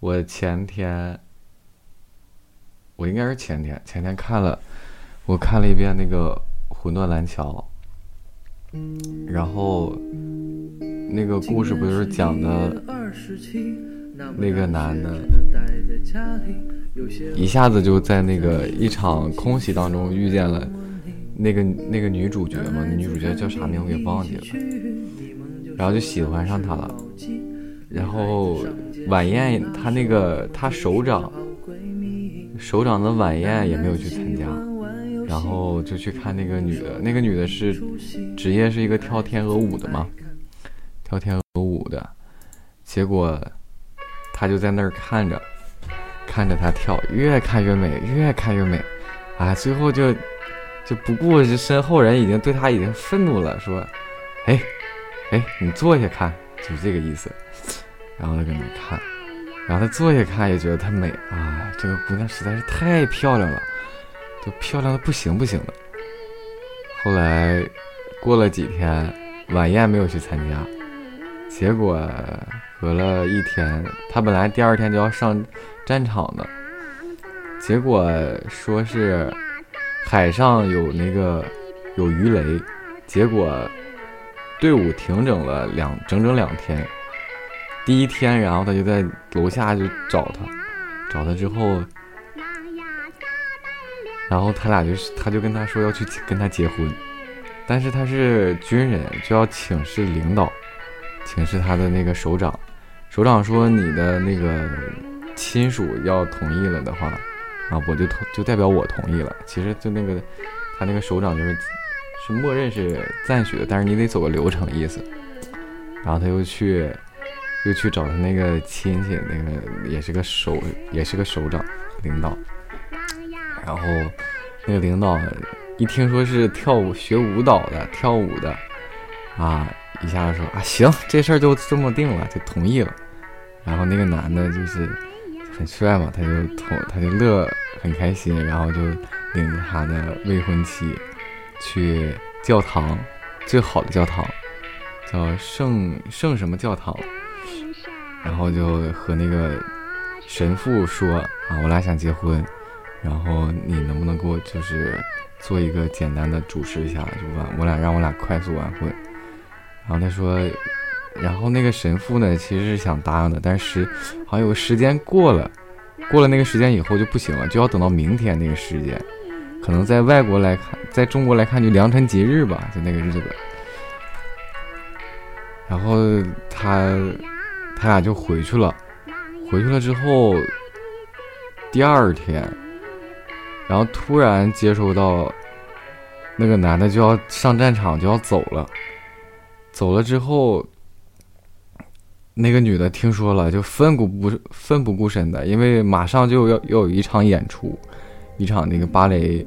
我前天，我应该是前天，前天看了，我看了一遍那个《魂断蓝桥》，然后那个故事不就是讲的那个男的，一下子就在那个一场空袭当中遇见了那个那个女主角嘛？女主角叫啥名我给忘记了，然后就喜欢上她了，然后。晚宴，他那个他首长，首长的晚宴也没有去参加，然后就去看那个女的，那个女的是职业是一个跳天鹅舞的嘛，跳天鹅舞的，结果他就在那儿看着，看着她跳，越看越美，越看越美，啊，最后就就不顾身后人已经对他已经愤怒了，说，哎，哎，你坐下看，就是这个意思。然后他搁那看，然后他坐下看也觉得她美啊，这个姑娘实在是太漂亮了，都漂亮的不行不行的。后来过了几天，晚宴没有去参加，结果隔了一天，他本来第二天就要上战场的，结果说是海上有那个有鱼雷，结果队伍停整了两整整两天。第一天，然后他就在楼下就找他，找他之后，然后他俩就是，他就跟他说要去跟他结婚，但是他是军人，就要请示领导，请示他的那个首长，首长说你的那个亲属要同意了的话，啊，我就同就代表我同意了。其实就那个他那个首长就是是默认是赞许的，但是你得走个流程意思。然后他又去。又去找他那个亲戚，那个也是个首，也是个首长领导。然后那个领导一听说是跳舞学舞蹈的，跳舞的，啊，一下子说啊行，这事儿就这么定了，就同意了。然后那个男的就是很帅嘛，他就同他就乐很开心，然后就领着他的未婚妻去教堂，最好的教堂叫圣圣什么教堂。然后就和那个神父说啊，我俩想结婚，然后你能不能给我就是做一个简单的主持一下，就完我俩让我俩快速完婚。然后他说，然后那个神父呢，其实是想答应的，但是好像有个时间过了，过了那个时间以后就不行了，就要等到明天那个时间，可能在外国来看，在中国来看就良辰吉日吧，就那个日子。然后他。他俩就回去了，回去了之后，第二天，然后突然接收到，那个男的就要上战场，就要走了。走了之后，那个女的听说了，就奋不顾奋不顾身的，因为马上就要要有一场演出，一场那个芭蕾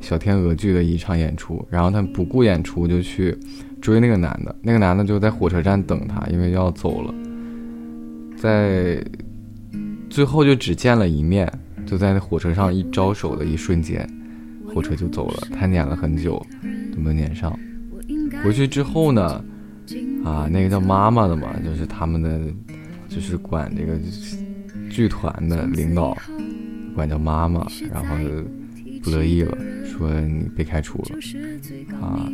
小天鹅剧的一场演出，然后他不顾演出就去追那个男的，那个男的就在火车站等他，因为要走了。在最后就只见了一面，就在那火车上一招手的一瞬间，火车就走了。他撵了很久都没撵上。回去之后呢，啊，那个叫妈妈的嘛，就是他们的，就是管这个剧团的领导，管叫妈妈，然后不乐意了，说你被开除了，啊。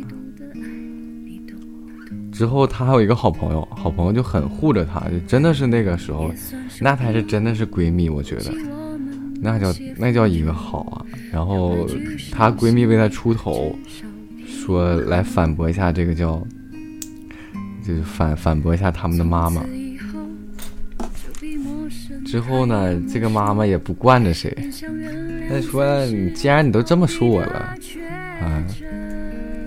之后，她还有一个好朋友，好朋友就很护着她，就真的是那个时候，那才是真的是闺蜜，我觉得，那叫那叫一个好啊。然后她闺蜜为她出头，说来反驳一下这个叫，就是反反驳一下他们的妈妈。之后呢，这个妈妈也不惯着谁，她说：“你既然你都这么说我了，啊，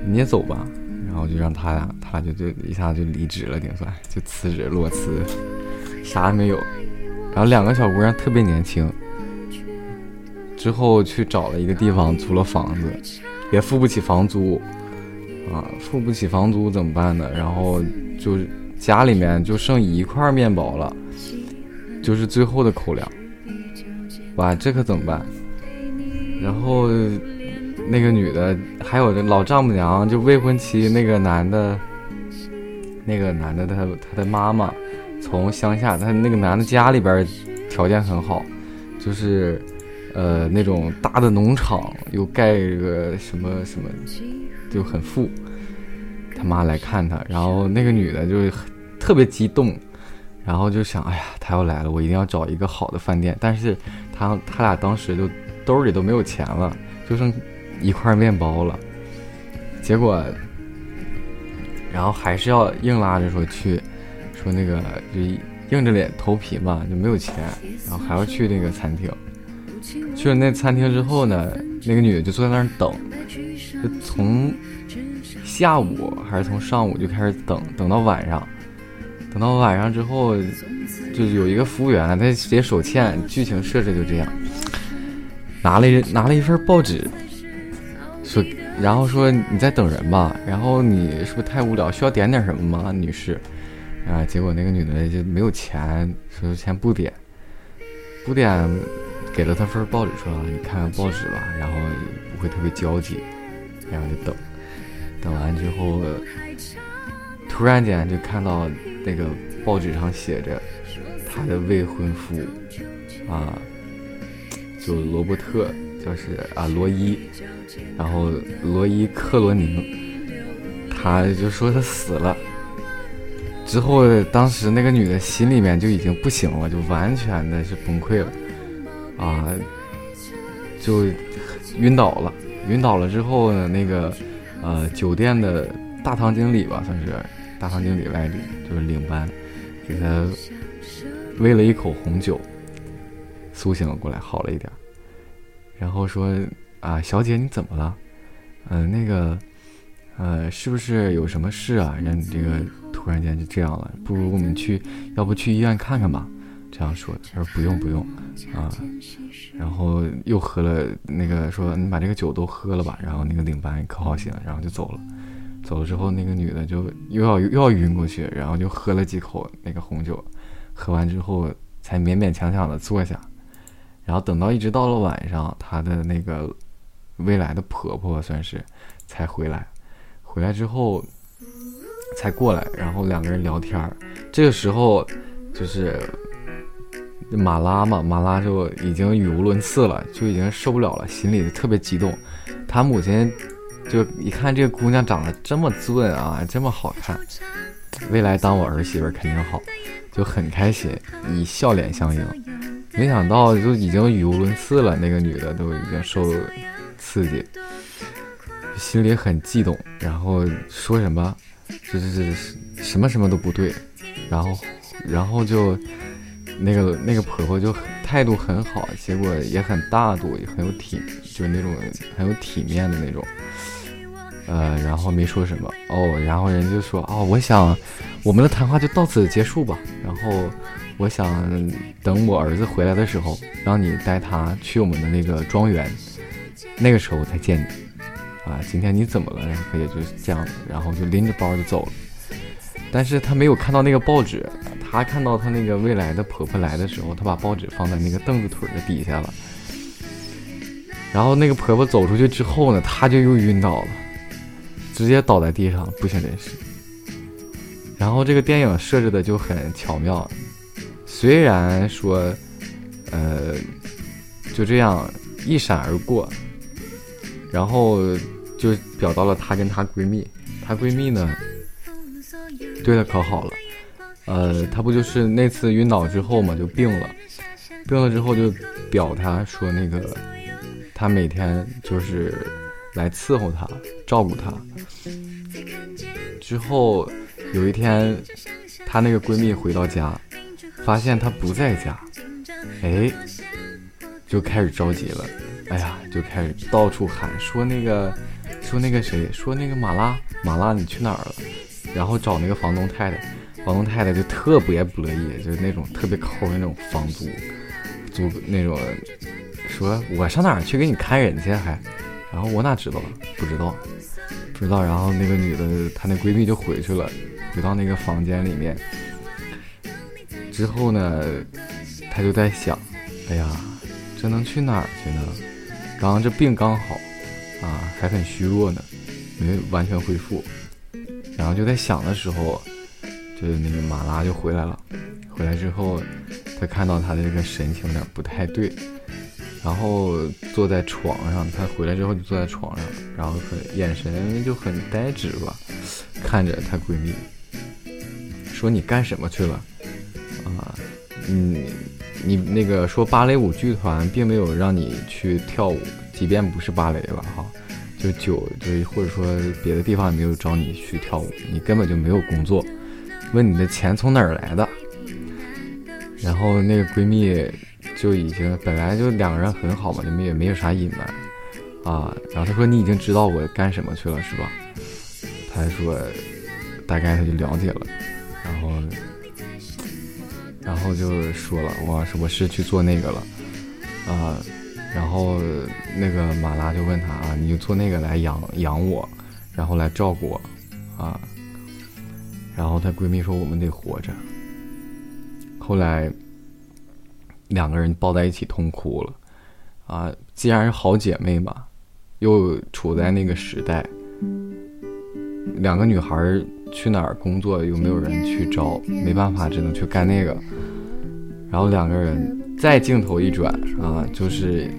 你也走吧。”然后就让他俩，他俩就就一下就离职了，顶算就辞职裸辞，啥也没有。然后两个小姑娘特别年轻，之后去找了一个地方租了房子，也付不起房租，啊，付不起房租怎么办呢？然后就家里面就剩一块面包了，就是最后的口粮。哇，这可怎么办？然后。那个女的，还有这老丈母娘，就未婚妻那个男的，那个男的他他的妈妈，从乡下，他那个男的家里边条件很好，就是呃那种大的农场，又盖个什么什么，就很富。他妈来看他，然后那个女的就特别激动，然后就想，哎呀，他要来了，我一定要找一个好的饭店。但是他他俩当时就兜里都没有钱了，就剩一块面包了。结果，然后还是要硬拉着说去，说那个就硬着脸头皮嘛，就没有钱，然后还要去那个餐厅。去了那餐厅之后呢，那个女的就坐在那儿等，就从。下午还是从上午就开始等，等到晚上，等到晚上之后，就有一个服务员，他直接手欠。剧情设置就这样，拿了拿了一份报纸，说，然后说你在等人吧，然后你是不是太无聊，需要点点什么吗，女士？啊，结果那个女的就没有钱，说先不点，不点，给了他份报纸，说你看看报纸吧，然后不会特别焦急，然后就等。等完之后，突然间就看到那个报纸上写着他的未婚夫啊，就罗伯特，就是啊罗伊，然后罗伊克罗宁，他就说他死了。之后，当时那个女的心里面就已经不行了，就完全的是崩溃了，啊，就晕倒了。晕倒了之后呢，那个。呃，酒店的大堂经理吧，算是大堂经理外里，就是领班，给他喂了一口红酒，苏醒了过来，好了一点。然后说啊，小姐你怎么了？嗯，那个，呃，是不是有什么事啊？让你这个突然间就这样了？不如我们去，要不去医院看看吧？这样说。他说不用不用，啊。然后又喝了那个，说你把这个酒都喝了吧。然后那个领班可好心了，然后就走了。走了之后，那个女的就又要又要晕过去，然后就喝了几口那个红酒。喝完之后才勉勉强强的坐下。然后等到一直到了晚上，她的那个未来的婆婆算是才回来。回来之后才过来，然后两个人聊天儿这个时候就是。马拉嘛，马拉就已经语无伦次了，就已经受不了了，心里特别激动。她母亲就一看这个姑娘长得这么俊啊，这么好看，未来当我儿媳妇肯定好，就很开心，以笑脸相迎。没想到就已经语无伦次了，那个女的都已经受刺激，心里很激动，然后说什么，这这这什么什么都不对，然后然后就。那个那个婆婆就态度很好，结果也很大度，也很有体，就是那种很有体面的那种。呃，然后没说什么哦，然后人就说哦，我想我们的谈话就到此结束吧。然后我想等我儿子回来的时候，让你带他去我们的那个庄园，那个时候我再见你。啊，今天你怎么了？然后也就这样，然后就拎着包就走了。但是他没有看到那个报纸。她看到她那个未来的婆婆来的时候，她把报纸放在那个凳子腿的底下了。然后那个婆婆走出去之后呢，她就又晕倒了，直接倒在地上，不省人事。然后这个电影设置的就很巧妙，虽然说，呃，就这样一闪而过，然后就表到了她跟她闺蜜，她闺蜜呢，对她可好了。呃，她不就是那次晕倒之后嘛，就病了，病了之后就表她说那个，她每天就是来伺候他，照顾他。之后有一天，她那个闺蜜回到家，发现她不在家，哎，就开始着急了，哎呀，就开始到处喊说那个，说那个谁，说那个马拉，马拉你去哪儿了？然后找那个房东太太。房东太太就特别不乐意，就是那种特别抠的那种房租，租那种，说我上哪儿去给你看人去还，然后我哪知道，不知道，不知道。然后那个女的，她那闺蜜就回去了，回到那个房间里面。之后呢，她就在想，哎呀，这能去哪儿去呢？刚刚这病刚好，啊，还很虚弱呢，没完全恢复。然后就在想的时候。就是那个马拉就回来了，回来之后，她看到她的这个神情有点不太对，然后坐在床上。她回来之后就坐在床上，然后很眼神就很呆滞吧，看着她闺蜜，说：“你干什么去了？啊，嗯，你那个说芭蕾舞剧团并没有让你去跳舞，即便不是芭蕾了哈，就酒就或者说别的地方也没有找你去跳舞，你根本就没有工作。问你的钱从哪儿来的？”然后那个闺蜜就已经本来就两个人很好嘛，你们也没有啥隐瞒啊。然后她说你已经知道我干什么去了是吧？她说大概她就了解了，然后然后就说了我是我是去做那个了啊。然后那个马拉就问她啊，你就做那个来养养我，然后来照顾我啊。然后她闺蜜说我们得活着。后来，两个人抱在一起痛哭了，啊，既然是好姐妹嘛，又处在那个时代，两个女孩去哪儿工作又没有人去招，没办法，只能去干那个。然后两个人再镜头一转啊，就是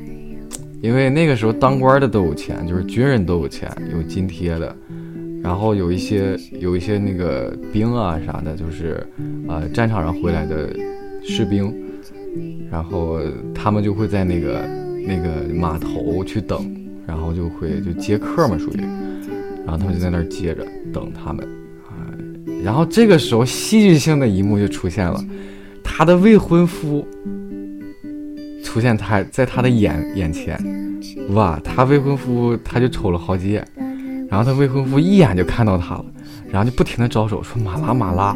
因为那个时候当官的都有钱，就是军人都有钱，有津贴的。然后有一些有一些那个兵啊啥的，就是呃战场上回来的士兵，然后他们就会在那个那个码头去等，然后就会就接客嘛，属于，然后他们就在那儿接着等他们啊。然后这个时候戏剧性的一幕就出现了，他的未婚夫出现，他在他的眼眼前，哇，他未婚夫他就瞅了好几眼。然后他未婚夫一眼就看到他了，然后就不停的招手说马拉马拉，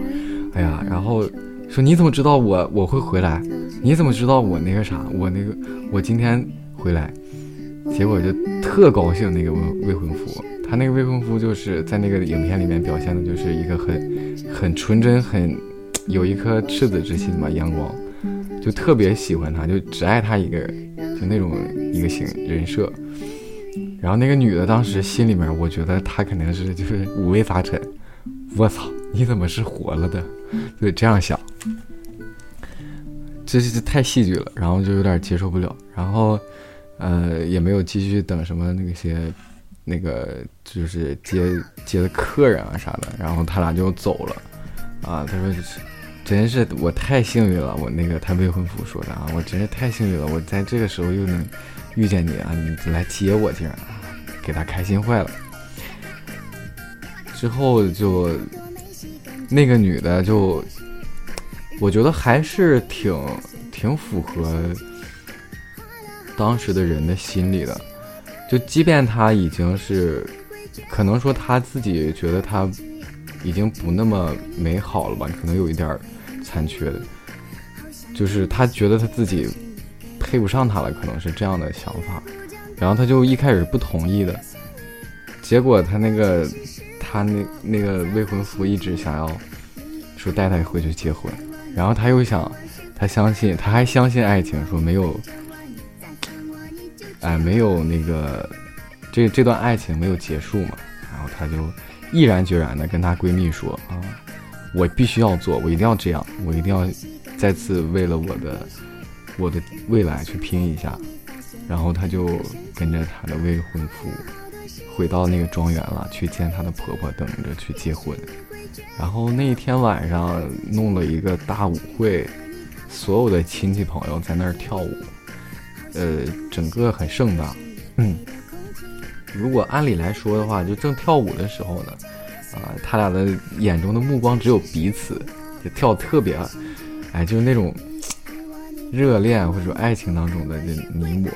哎呀，然后说你怎么知道我我会回来？你怎么知道我那个啥？我那个我今天回来，结果就特高兴。那个未未婚夫，他那个未婚夫就是在那个影片里面表现的就是一个很很纯真、很有一颗赤子之心吧，阳光，就特别喜欢他，就只爱他一个人，就那种一个型人设。然后那个女的当时心里面，我觉得她肯定是就是五味杂陈。我操，你怎么是活了的？就这样想，这这太戏剧了，然后就有点接受不了。然后，呃，也没有继续等什么那些，那个就是接接的客人啊啥的。然后他俩就走了。啊，他说，真是我太幸运了。我那个他未婚夫说的啊，我真是太幸运了。我在这个时候又能遇见你啊，你来接我竟然。给他开心坏了，之后就那个女的就，我觉得还是挺挺符合当时的人的心理的，就即便他已经是，可能说他自己觉得他已经不那么美好了吧，可能有一点残缺的，就是他觉得他自己配不上他了，可能是这样的想法。然后他就一开始不同意的，结果他那个他那那个未婚夫一直想要说带他回去结婚，然后他又想，他相信他还相信爱情，说没有，哎没有那个这这段爱情没有结束嘛，然后他就毅然决然的跟她闺蜜说啊，我必须要做，我一定要这样，我一定要再次为了我的我的未来去拼一下。然后她就跟着她的未婚夫回到那个庄园了，去见她的婆婆，等着去结婚。然后那一天晚上弄了一个大舞会，所有的亲戚朋友在那儿跳舞，呃，整个很盛大。嗯，如果按理来说的话，就正跳舞的时候呢，啊，他俩的眼中的目光只有彼此，就跳特别，哎，就是那种热恋或者说爱情当中的这你我。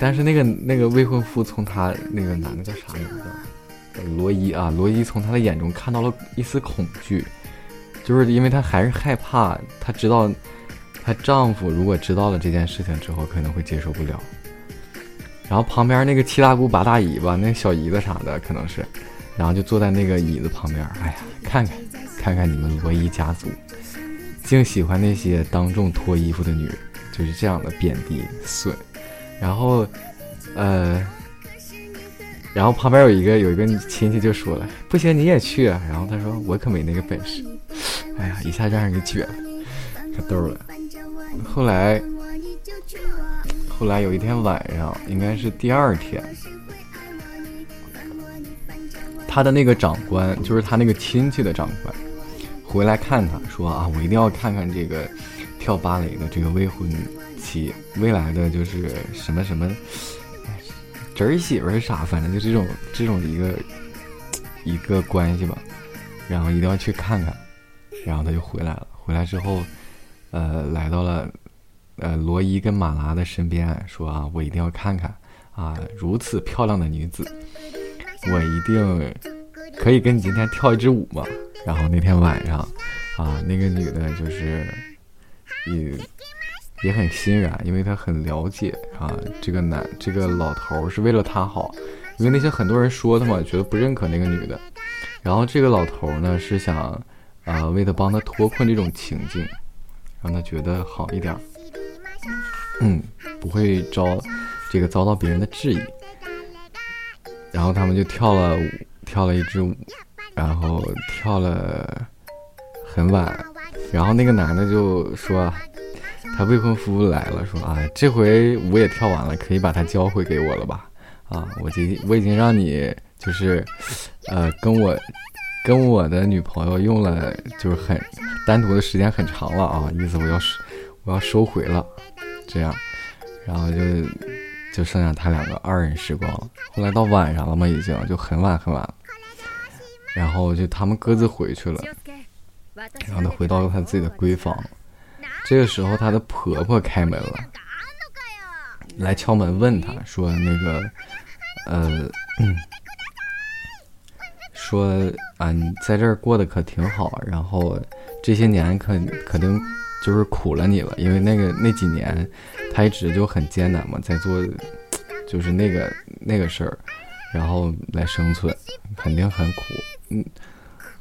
但是那个那个未婚夫从他那个男的叫啥名字？罗伊啊，罗伊从他的眼中看到了一丝恐惧，就是因为她还是害怕，她知道她丈夫如果知道了这件事情之后可能会接受不了。然后旁边那个七大姑八大姨吧，那小姨子啥的可能是，然后就坐在那个椅子旁边，哎呀，看看看看你们罗伊家族，竟喜欢那些当众脱衣服的女人，就是这样的贬低损。然后，呃，然后旁边有一个有一个亲戚就说了：“不行，你也去。”。”然后他说：“我可没那个本事。”哎呀，一下让人给撅了，可逗了。后来，后来有一天晚上，应该是第二天，他的那个长官，就是他那个亲戚的长官，回来看他说啊，我一定要看看这个跳芭蕾的这个未婚妻，未来的就是什么什么侄儿媳妇是啥，反正就这种这种一个一个关系吧，然后一定要去看看，然后他就回来了，回来之后。呃，来到了，呃，罗伊跟马拉的身边，说啊，我一定要看看啊，如此漂亮的女子，我一定可以跟你今天跳一支舞吗？然后那天晚上，啊，那个女的就是也也很欣然，因为他很了解啊，这个男这个老头是为了她好，因为那些很多人说他嘛，觉得不认可那个女的，然后这个老头呢是想啊，为他帮他脱困这种情境。让他觉得好一点，嗯，不会遭这个遭到别人的质疑。然后他们就跳了舞，跳了一支舞，然后跳了很晚。然后那个男的就说，未婚夫来了，说啊，这回舞也跳完了，可以把它交回给我了吧？啊，我今我已经让你就是，呃，跟我。跟我的女朋友用了就是很单独的时间很长了啊，意思我要收我要收回了，这样，然后就就剩下他两个二人时光。后来到晚上了嘛，已经就很晚很晚了，然后就他们各自回去了，然后他回到了他自己的闺房。这个时候，她的婆婆开门了，来敲门问她说：“那个，呃。”说啊，你在这儿过得可挺好，然后这些年可肯定就是苦了你了，因为那个那几年她一直就很艰难嘛，在做就是那个那个事儿，然后来生存，肯定很苦。嗯，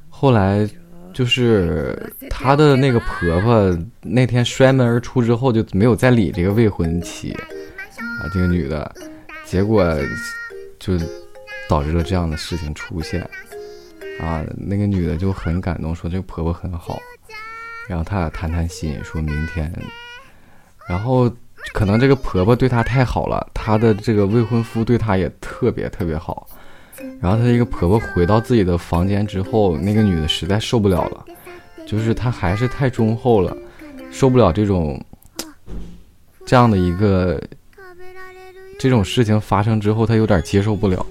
后来就是他的那个婆婆那天摔门而出之后，就没有再理这个未婚妻啊，这个女的，结果就导致了这样的事情出现。啊，那个女的就很感动，说这个婆婆很好，然后他俩谈谈心，说明天，然后可能这个婆婆对她太好了，她的这个未婚夫对她也特别特别好，然后她一个婆婆回到自己的房间之后，那个女的实在受不了了，就是她还是太忠厚了，受不了这种这样的一个这种事情发生之后，她有点接受不了。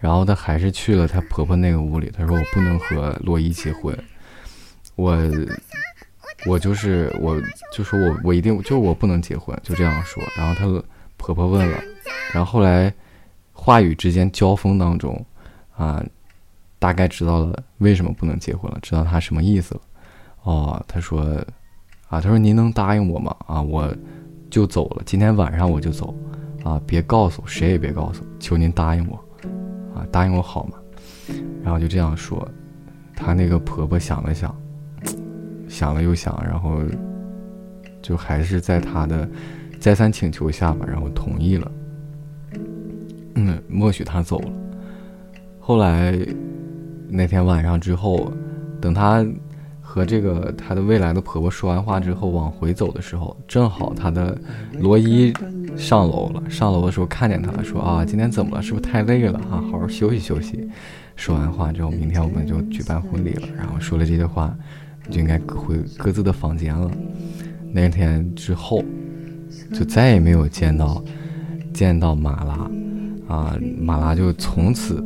然后她还是去了她婆婆那个屋里。她说：“我不能和洛伊结婚，我，我就是我，就说我我一定就我不能结婚，就这样说。”然后她婆婆问了，然后后来话语之间交锋当中，啊，大概知道了为什么不能结婚了，知道他什么意思了。哦，她说：“啊，她说您能答应我吗？啊，我就走了，今天晚上我就走，啊，别告诉谁也别告诉，求您答应我。”啊，答应我好吗？然后就这样说，她那个婆婆想了想，想了又想，然后就还是在她的再三请求下吧，然后同意了。嗯，默许他走了。后来那天晚上之后，等她和这个她的未来的婆婆说完话之后，往回走的时候，正好她的罗伊。上楼了，上楼的时候看见他了，说啊，今天怎么了？是不是太累了？哈，好好休息休息。说完话之后，明天我们就举办婚礼了。然后说了这些话，就应该回各自的房间了。那天之后，就再也没有见到见到马拉，啊，马拉就从此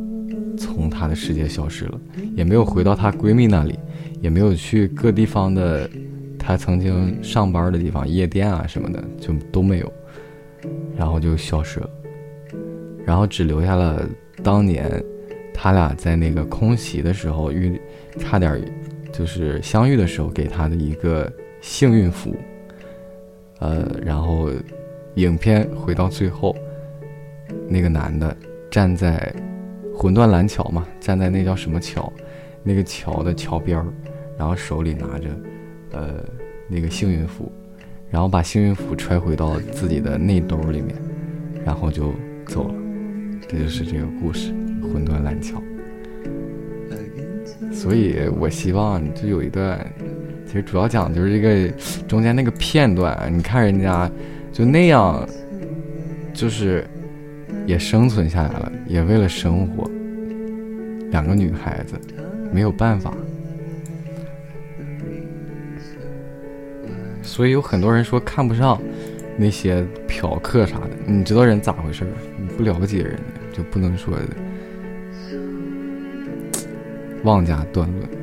从她的世界消失了，也没有回到她闺蜜那里，也没有去各地方的她曾经上班的地方，夜店啊什么的，就都没有。然后就消失了，然后只留下了当年他俩在那个空袭的时候遇，差点就是相遇的时候给他的一个幸运符。呃，然后影片回到最后，那个男的站在魂断蓝桥嘛，站在那叫什么桥，那个桥的桥边儿，然后手里拿着呃那个幸运符。然后把幸运符揣回到自己的内兜里面，然后就走了。这就是这个故事，魂断蓝桥。所以我希望就有一段其实主要讲的就是这个中间那个片段，你看人家就那样，就是也生存下来了，也为了生活。两个女孩子没有办法，所以有很多人说看不上那些嫖客啥的。你知道人咋回事儿？你不了解人家，就不能说 妄加断论。